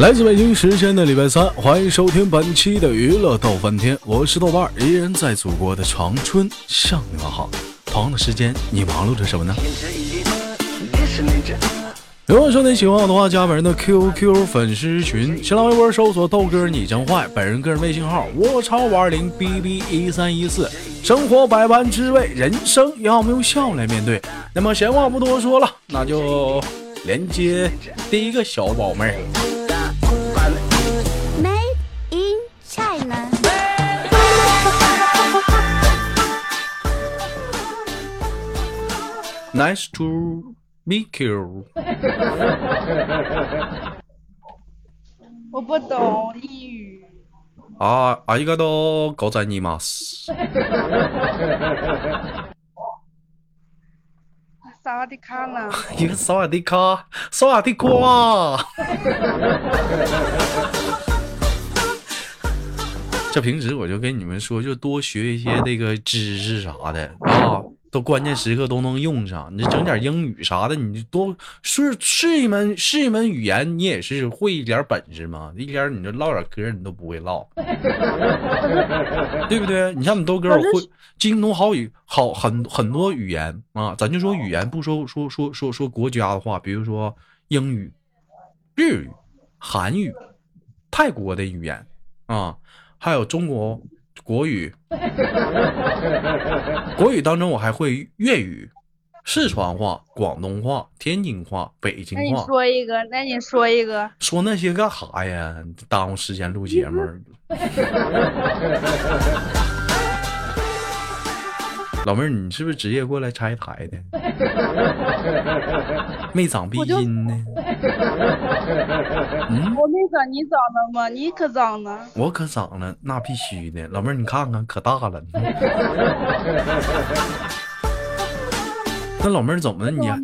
来自北京时间的礼拜三，欢迎收听本期的娱乐逗翻天，我是豆瓣儿，依然在祖国的长春向你们好。同样的时间，你忙碌着什么呢？如果说你喜欢我的话，加本人的 QQ 粉丝群，新浪微博搜索豆哥你真坏，本人个人微信号我超五二零 bb 一三一四。生活百般滋味，人生要么用笑来面对。那么闲话不多说了，那就连接第一个小宝妹儿。Nice to meet you。我不懂英语，啊，ありがとうございます。萨瓦迪卡呢？一个萨瓦迪卡，萨瓦迪卡。这平时我就跟你们说，就多学一些这个知识啥的啊， 都关键时刻都能用上。你整点英语啥的，你多是是一门是一门语言，你也是会一点本事嘛。一点你这唠点嗑，你都不会唠，对不对？你像你豆哥，我会精通好语好很很多语言啊。咱就说语言，不说说说说说国家的话，比如说英语、日语、韩语、泰国的语言啊，还有中国国语。国语当中，我还会粤语、四川话、广东话、天津话、北京那你话。说一个，那你说一个，说那些干啥呀？耽误时间录节目。老妹儿，你是不是直接过来拆台的？没长鼻音呢？嗯，我没长你长了吗？你可长了？我可长了，那必须的。老妹儿，你看看，可大了。那老妹儿怎么了？你看，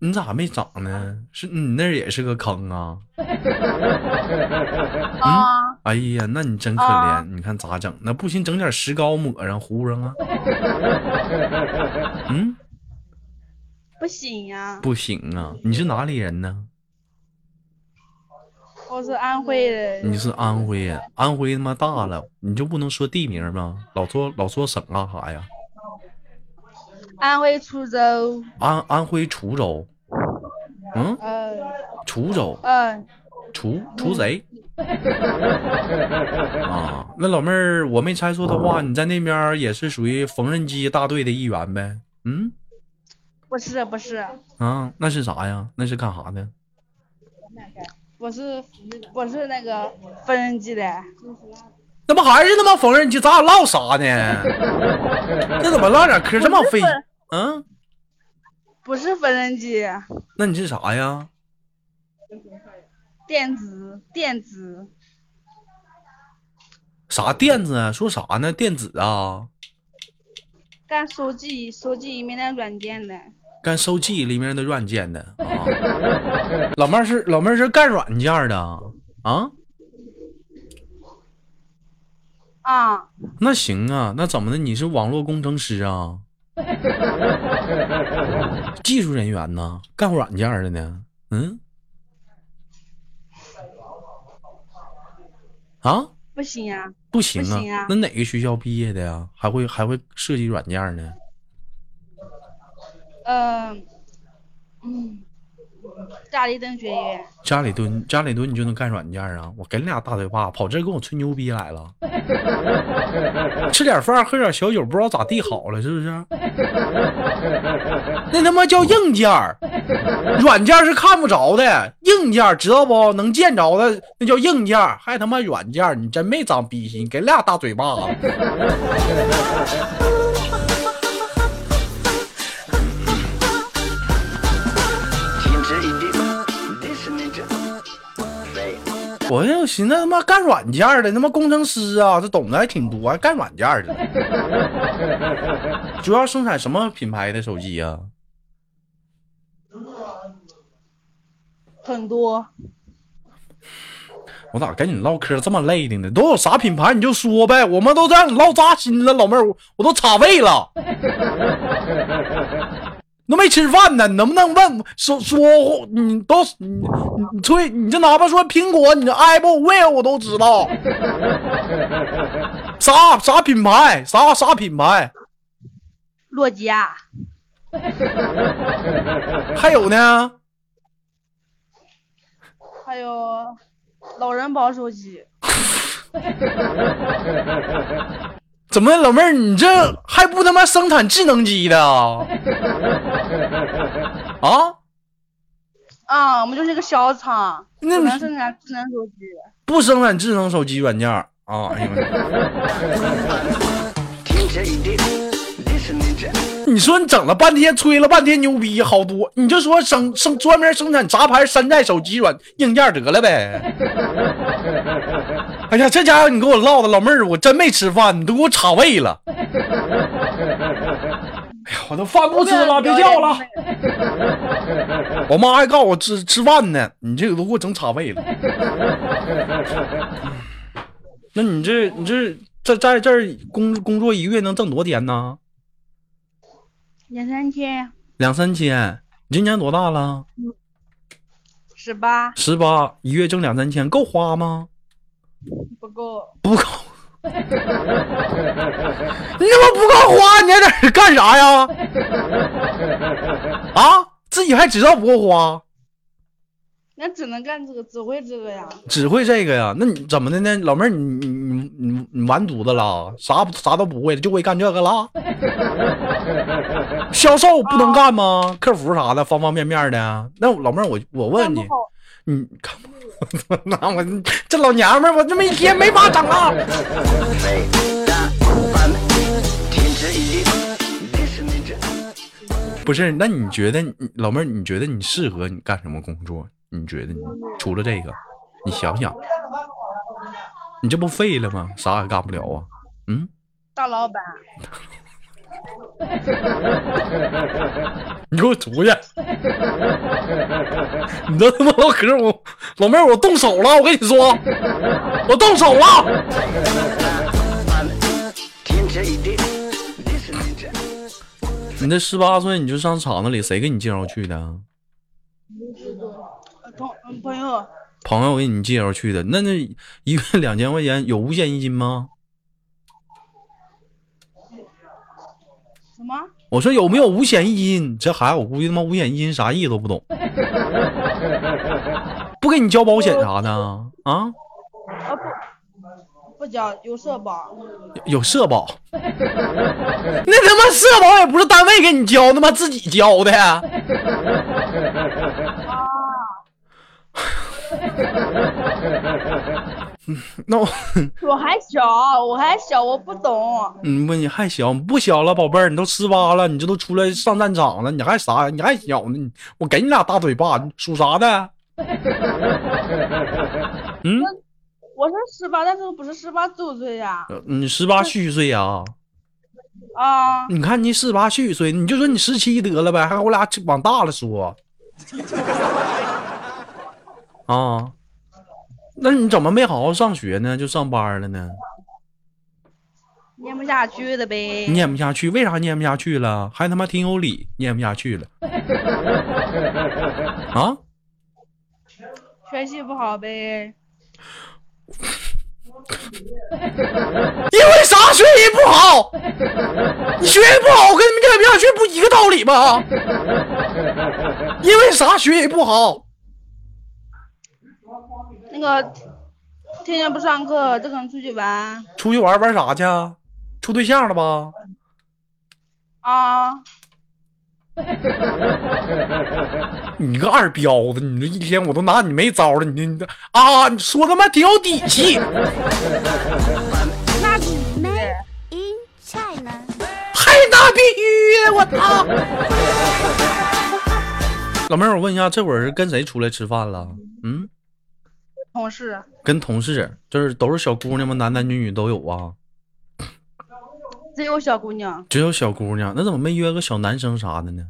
你咋没长呢？是你那儿也是个坑啊？啊，哎呀，那你真可怜，啊你看咋整？那不行，整点石膏抹上糊上啊？嗯，不行呀、不行啊！你是哪里人呢？我是安徽人，你是安徽人，安徽他妈大了，你就不能说地名吗？老说老说省干啥呀？安徽滁州，安安徽滁州，嗯，嗯滁州，嗯，滁滁贼 啊！那老妹儿，我没猜错的话，你在那边也是属于缝纫机大队的一员呗？嗯。不是不是啊，那是啥呀？那是干啥的？我是我是那个缝纫机的，那不还是他妈缝纫机？咱俩唠啥呢？这怎么唠点嗑这么费？嗯，不是缝纫机，那你是啥呀？电子电子，啥电子啊？说啥呢？电子啊？干手机手机里面的软件的，干手机里面的软件的啊？老妹儿是老妹儿是干软件的啊？啊，那行啊，那怎么的？你是网络工程师啊？技术人员呢？干软件的呢？嗯？啊？不行呀、不行啊，不行啊那哪个学校毕业的呀？还会还会设计软件呢？嗯嗯，家里蹲学院，家里蹲家里蹲你就能干软件啊？我给你俩大嘴巴，跑这跟我吹牛逼来了。吃点饭喝点小酒，不知道咋地好了，是不是？那他妈叫硬件儿，软件是看不着的，硬件知道不？能见着的那叫硬件，还他妈软件，你真没长逼心，给俩大嘴巴 我就寻思他妈干软件的，他妈工程师啊，这懂得还挺多，还干软件的。主要生产什么品牌的手机呀、很多。我咋跟你唠嗑这么累的呢？都有啥品牌你就说呗，我们都让你唠扎心了，老妹儿，我我都插胃了。你都没吃饭呢，你能不能问？说说你都你你你吹，你这哪怕说苹果，你这 Apple Will 我都知道，啥啥品牌，啥啥品牌，诺基亚，还有呢，还有老人保手机，怎么老妹儿你这还不他妈生产智能机的啊？啊？啊，我们就是个小厂，那你不能生产智能手机。不生产智能手机软件啊？哎呦。你说你整了半天，吹了半天牛逼，好多，你就说生生专门生产杂牌山寨手机软硬件得了呗。哎呀，这家伙你给我唠的，老妹儿，我真没吃饭，你都给我岔胃了。哎呀，我都饭不吃了，别叫了。我妈还告诉我吃吃饭呢，你这个都给我整岔胃了。那你这你这在在这儿工工作一个月能挣多少钱呢？两三千，两三千。你今年多大了？十八十八，一月挣两三千，够花吗？不够，不够。你怎么不够花，你还在这儿干啥呀？啊，自己还知道不够花，那只能干这个，只会这个呀。只会这个呀？那你怎么的呢，老妹儿？你你你你你完犊子了？啥啥都不会，就会干这个了？销售不能干吗？客服啥的，方方面面的。那老妹儿，我我问你你看我？那我这老娘们儿，我这么一天没法整了。不是，那你觉得老妹儿，你觉得你适合你干什么工作？你觉得你除了这个，你想想，你这不废了吗？啥也干不了啊？嗯，大老板，你给我出去！你这他妈唠嗑，我老妹儿，我动手了，我跟你说，我动手了。你这十八岁你就上厂子里，谁给你介绍去的？朋友，朋友给你介绍去的？那那一个月两千块钱有五险一金吗？我说有没有五险一金？这孩子我估计他妈五险一金啥意思都不懂，不给你交保险啥的啊？啊不，不交，有社保，有社保，那他妈社保也不是单位给你交，他妈自己交的。那我，我还小，我还小，我不懂。嗯，不，你还小，不小了，宝贝儿，你都十八了，你这都出来上战场了，你还啥？你还小呢？你我给你俩大嘴巴，你属啥的？嗯，我是十八，但是我不是十八周岁呀。呃你十八虚岁呀？啊，你看你十八虚岁，你就说你十七得了呗，还我俩往大了说。啊，那你怎么没好好上学呢？就上班了呢？念不下去了呗。念不下去，为啥念不下去了？还他妈挺有理，念不下去了。啊？学习不好呗。因为啥学习不好？你学习不好，跟你们念不下去不一个道理吗？因为啥学习不好？那个天天不上课，这个人出去玩出去玩玩啥去啊？处对象了吧？啊，你个二彪子，你这一天我都拿你没招了，你你啊，你说他妈挺有底气，那必须的。in China. 还那必须的，我操！老妹儿，我问一下，这会儿是跟谁出来吃饭了？嗯，同事跟同事，就是都是小姑娘吗？男男女女都有啊？只有小姑娘，只有小姑娘，那怎么没约个小男生啥的呢？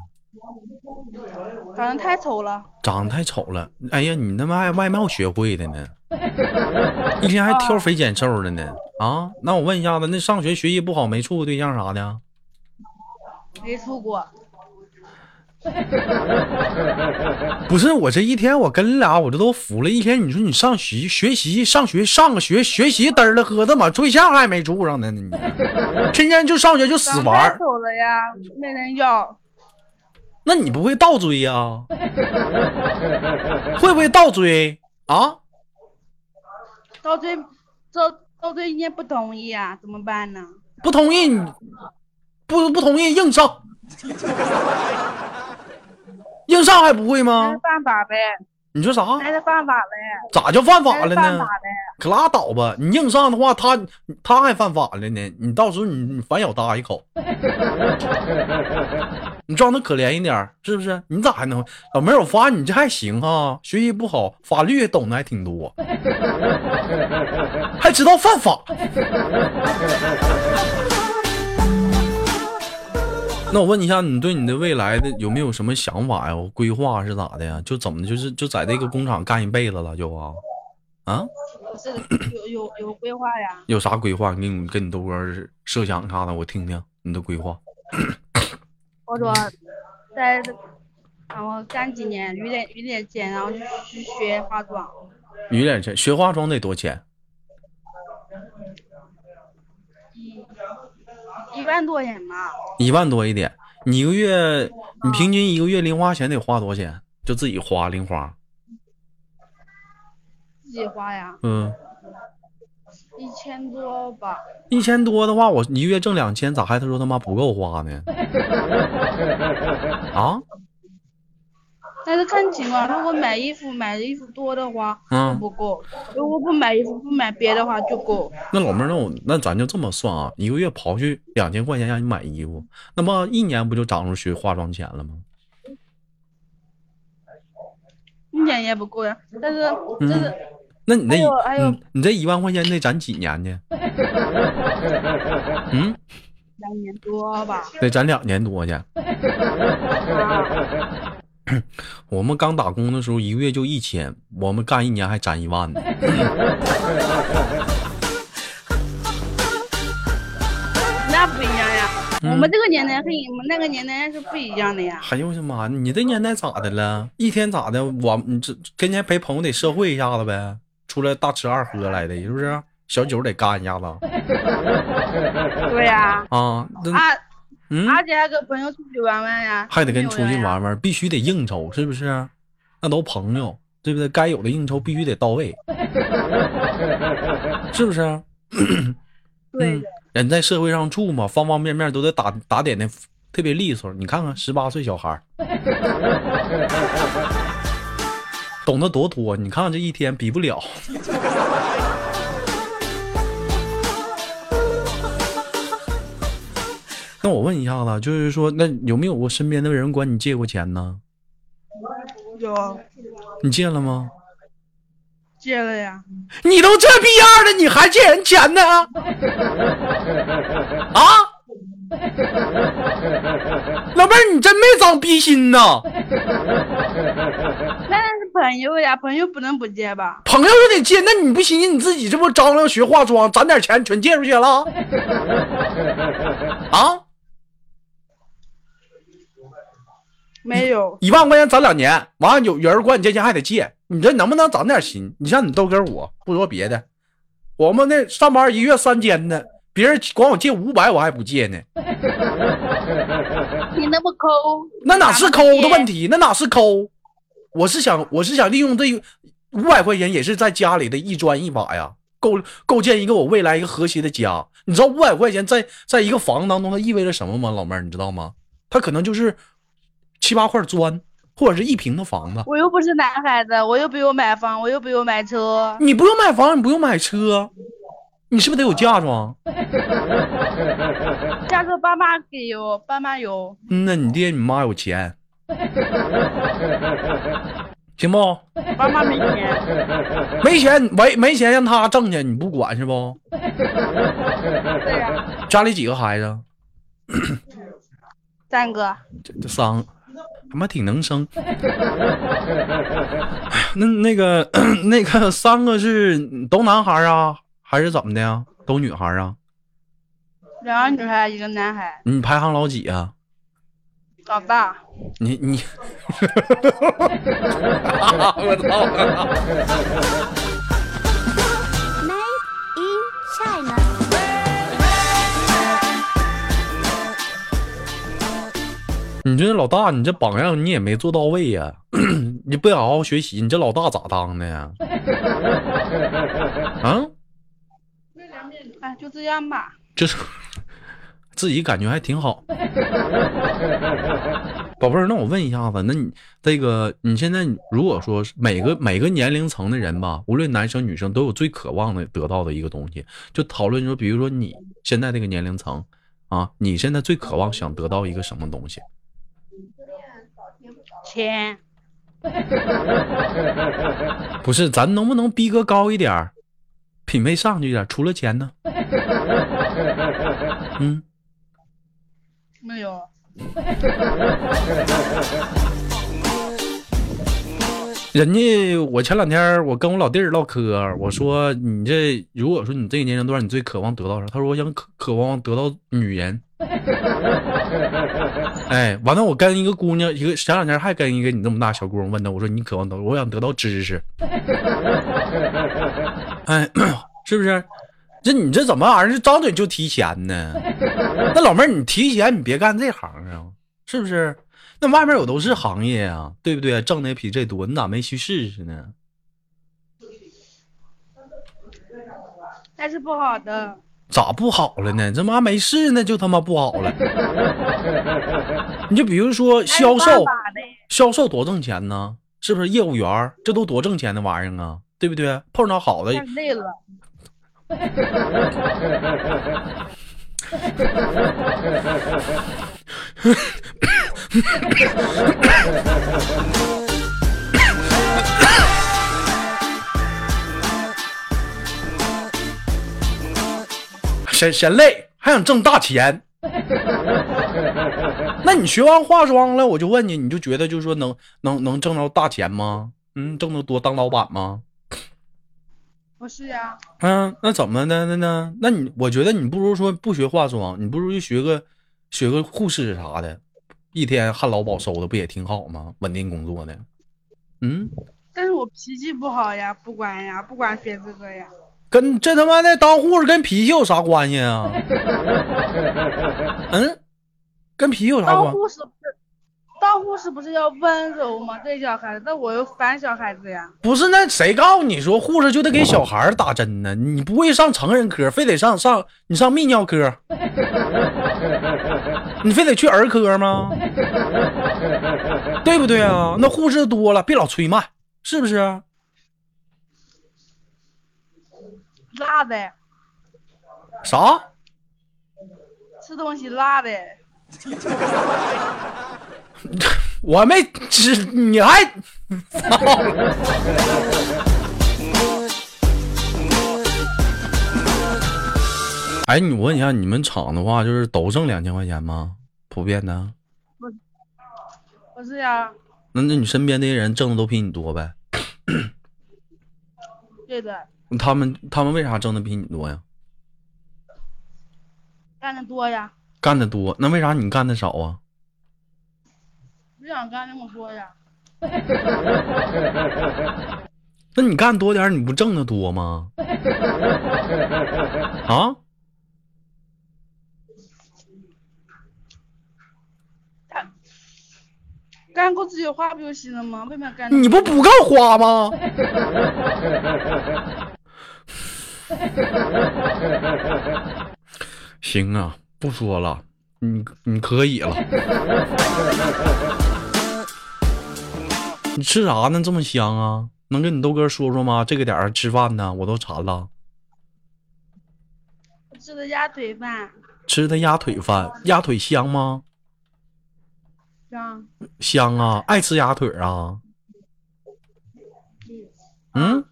长得太丑了。长得太丑了，哎呀，你他妈还外貌学会的呢，一天还挑肥拣瘦的呢啊！那我问一下子，那上学学习不好，没处过对象啥的？没处过，不是我这一天，我跟你俩我这都服了一天。你说你上学学习上学上个学学习嘚儿了喝的嘛，对象还没处上呢，你天天就上学就死玩儿，太丑了呀，没人要。那你不会倒追呀、会不会倒追啊？倒追，倒倒追人家不同意啊，怎么办呢？不同意你不不同意硬上，硬上还不会吗？犯法呗，你说啥？那是犯法呗，咋就犯法了呢犯法？嘞。可拉倒吧！你硬上的话，他他还犯法了呢。你到时候你你反咬他一口，你装的可怜一点，是不是？你咋还能老妹儿？我发现你这还行啊，学习不好，法律也懂得还挺多，还知道犯法。那我问你一下，你对你的未来的有没有什么想法呀？规划是咋的呀？就怎么的就是就在这个工厂干一辈子了就啊？啊？有有有规划呀？有啥规划？给你跟你豆哥儿设想啥的，我听听你的规划。我说在然后干几年，余点余点钱，然后去去学化妆。余点钱学化妆得多钱？一万多钱吧，一万多一点。你一个月，你平均一个月零花钱得花多少钱？就自己花零花。自己花呀，嗯，一千多吧。一千多的话，我一个月挣两千，咋还他说他妈不够花呢？啊？但是看情况，如果买衣服买的衣服多的话，嗯就不够；如果不买衣服不买别的话就够。那老妹儿，那我那咱就这么算啊，一个月刨去两千块钱让你买衣服，那么一年不就涨出去化妆钱了吗？一年也不够呀。但是嗯就是那你那你你这一万块钱得攒几年呢？嗯，两年多吧。得攒两年多去。我们刚打工的时候，一个月就一千，我们干一年还攒一万呢。那不一样呀。嗯我们这个年代和你们那个年代是不一样的呀。哎呦我的妈！你这年代咋的了？一天咋的？我你这天天陪朋友得社会一下子呗，出来大吃二喝来的，是不是？小酒得干一下子 对呀，啊！那啊，嗯，而且还跟朋友出去玩玩呀，还得跟出。去玩玩，必须得应酬，是不是？那都朋友，对不对？该有的应酬必须得到位，是不是？对嗯，人在社会上处嘛，方方面面都得打打点的特别利索。你看看十八岁小孩，懂得多多。你看看这一天比不了。那我问一下子，就是说，那有没有过身边的人管你借过钱呢？有你借了吗？借了呀，你都这逼样了，你还借人钱呢？啊？老妹儿，你真没长逼心呐！那是朋友呀，朋友不能不借吧？朋友就得借，那你不寻思你自己这不张罗学化妆，攒点钱全借出去了？啊？没有，一万块钱攒两年，完了有有人管你借钱还得借，你这能不能长点心？你像你豆哥我，不说别的，我们那上班一月三千的，别人管我借五百，我还不借呢。你那么抠，那哪是抠的问题？题？那哪是抠？我是想，我是想利用这五百块钱，也是在家里的一砖一瓦呀，构构建一个我未来一个和谐的家。你知道五百块钱在在一个房子当中，它意味着什么吗？老妹儿，你知道吗？它可能就是七八块砖，或者是一平的房子。我又不是男孩子，我又不用买房，我又不用买车，你不用买房，你不用买车，你是不是得有嫁妆？嫁妆爸妈给有，爸妈有，嗯，那你爹你妈有钱，行不？爸妈没钱。没钱没没钱让他挣去，你不管是不？对呀，家里几个孩子？三哥，这这仨，他妈挺能生。哎呀，那那个那个三个是都男孩啊，还是怎么的呀？都女孩啊？两个女孩，一个男孩，你排行老几啊？老大，你你，我操！Made in China. 你这老大，你这榜样你也没做到位呀、你不好好学习，你这老大咋当的呀？啊，哎，就这样吧。就是 自己感觉还挺好。宝贝儿，那我问一下子，那你这个你现在如果说是每个每个年龄层的人吧，无论男生女生，都有最渴望的得到的一个东西，就讨论说，比如说你现在这个年龄层啊，你现在最渴望想得到一个什么东西？钱，不是，咱能不能逼格高一点儿，品味上去一点儿？除了钱呢？嗯，没有。人家我前两天我跟我老弟儿唠嗑，我说你这如果说你这个年龄段你最渴望得到啥？他说我想渴渴望得到女人。哎，完了，我跟一个姑娘，一个前两天还跟一个你这么大小姑娘问她，我说你渴望得，我想得到知识。哎，是不是？这你这怎么玩意儿？张嘴就提钱呢？那老妹儿，你提钱你别干这行啊，是不是？那外面有都是行业啊，对不对？挣的也比这多，你咋没去试试呢？那是不好的。咋不好了呢？这妈没事呢，就他妈不好了。你就比如说销售销售多挣钱呢？是不是业务员儿？这都多挣钱的玩意儿啊，对不对？碰到好的，太累了。嫌嫌累，还想挣大钱。那你学完化妆了，我就问你，你就觉得就是说能能能挣着大钱吗？嗯，挣得多当老板吗？不是呀，嗯，那怎么的那呢？那你我觉得你不如说不学化妆，你不如就学个学个护士啥的，一天旱涝保收的不也挺好吗？稳定工作的。嗯，但是我脾气不好呀，不管呀，不管学这个呀。跟这他妈的当护士跟脾气有啥关系啊？嗯，跟脾气有啥当关？护士不是，当护士不是要温柔吗？对小孩子，那我又烦小孩子呀。不是，那谁告诉你说护士就得给小孩打针呢？你不会上成人科，非得上上你上泌尿科，你非得去儿科吗？对不对啊？那护士多了，别老催慢，是不是？辣的，啥？吃东西辣的。我没吃，你还 哎，你问一下，你们厂的话就是都挣两千块钱吗？普遍的？不是呀，那那你身边那些人挣的都比你多呗？对的，他们他们为啥挣的比你多呀？干的多呀，干的多，那为啥你干的少啊？不想干那么多呀。那你干多点，你不挣的多吗？啊？干够自己花不就行了吗？为什么要干？你不不够花吗？行啊，不说了，你你可以了。你吃啥呢？这么香啊？能跟你豆哥说说吗？这个点儿吃饭呢，我都馋了。吃的鸭腿饭，吃的鸭腿饭，鸭腿香吗？香，香啊，爱吃鸭腿啊。嗯，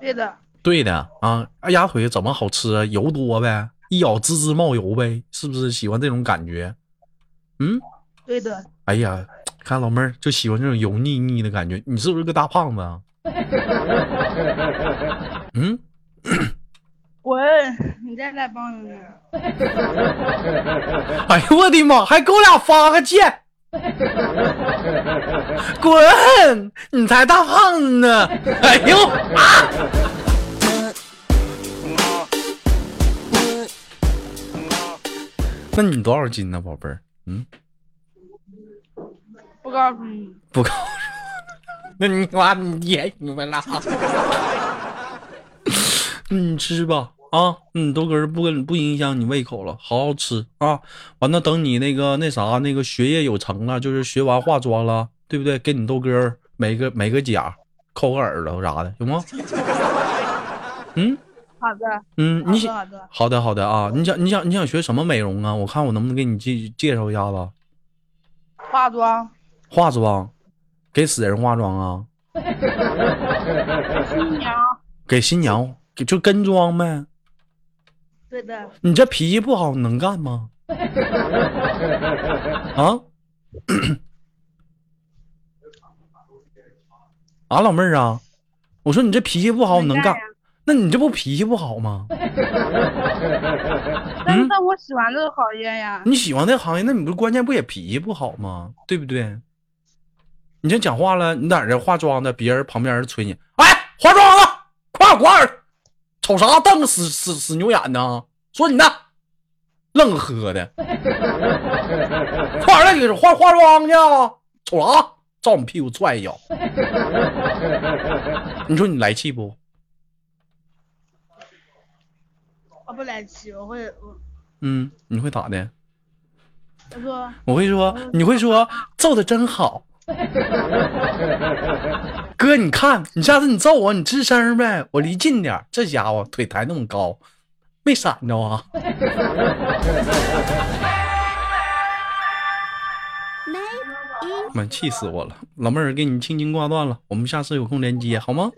对的，对的啊，鸭腿怎么好吃啊？油多呗，一咬滋滋冒油呗，是不是喜欢这种感觉？嗯，对的，哎呀，看老妹儿就喜欢这种油腻腻的感觉，你是不是个大胖子啊？嗯，不 滚！你再来帮人呢？哎呦我的妈，还给我俩发个贱！滚！你才大胖子呢！哎呦啊！那你多少斤呢，宝贝儿？嗯，不告诉你。不告诉。那你妈你爷你们俩，你吃吧啊，嗯，豆哥儿不跟不影响你胃口了，好好吃啊。完了，等你那个那啥那个学业有成了，就是学完化妆了，对不对？给你豆哥儿美个美个甲，抠个耳朵啥的，行吗？嗯好的，嗯，你想的好的。好的好的啊，你想你想你想学什么美容啊？我看我能不能给你介介绍一下子。化妆，化妆，给死人化妆啊？新娘。给新娘给就跟妆呗。对的，你这脾气不好，你能干吗？啊？啊，老妹儿啊，我说你这脾气不好，你能干能干呀？那你这不脾气不好吗？但嗯是但我喜欢这个行业呀。你喜欢这个行业，那你不关键不也脾气不好吗？对不对？你这讲话了，你在这化妆的，别人旁边人催你，哎，化妆了，快点快点，瞅啥瞪死死死牛眼呢？说你呢，愣喝的，快点给化化妆去啊，瞅啥？照你屁股踹一脚。你说你来气不？我不来气，我会我嗯，你会咋的？我说我会说，你会说揍的真好。哥，你看，你下次你揍我，你吱声呗，我离近点儿。这家伙腿抬那么高，没闪着啊？没妈，气死我了！老妹儿，给你轻轻挂断了，我们下次有空连接好吗？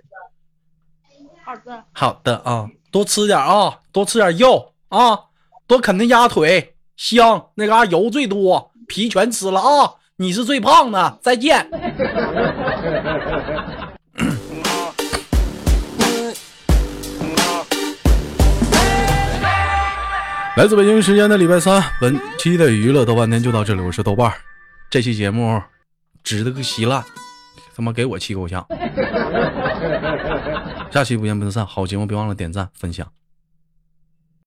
好的，好的啊，多吃点啊，多吃点肉啊，多啃那鸭腿，香，那嘎、油最多，皮全吃了啊。你是最胖的，再见。来自北京时间的礼拜三，本期的娱乐豆瓣天就到这里，我是豆瓣儿。这期节目值得个稀烂，他妈给我气够呛。下期不见不散，好节目别忘了点赞分享。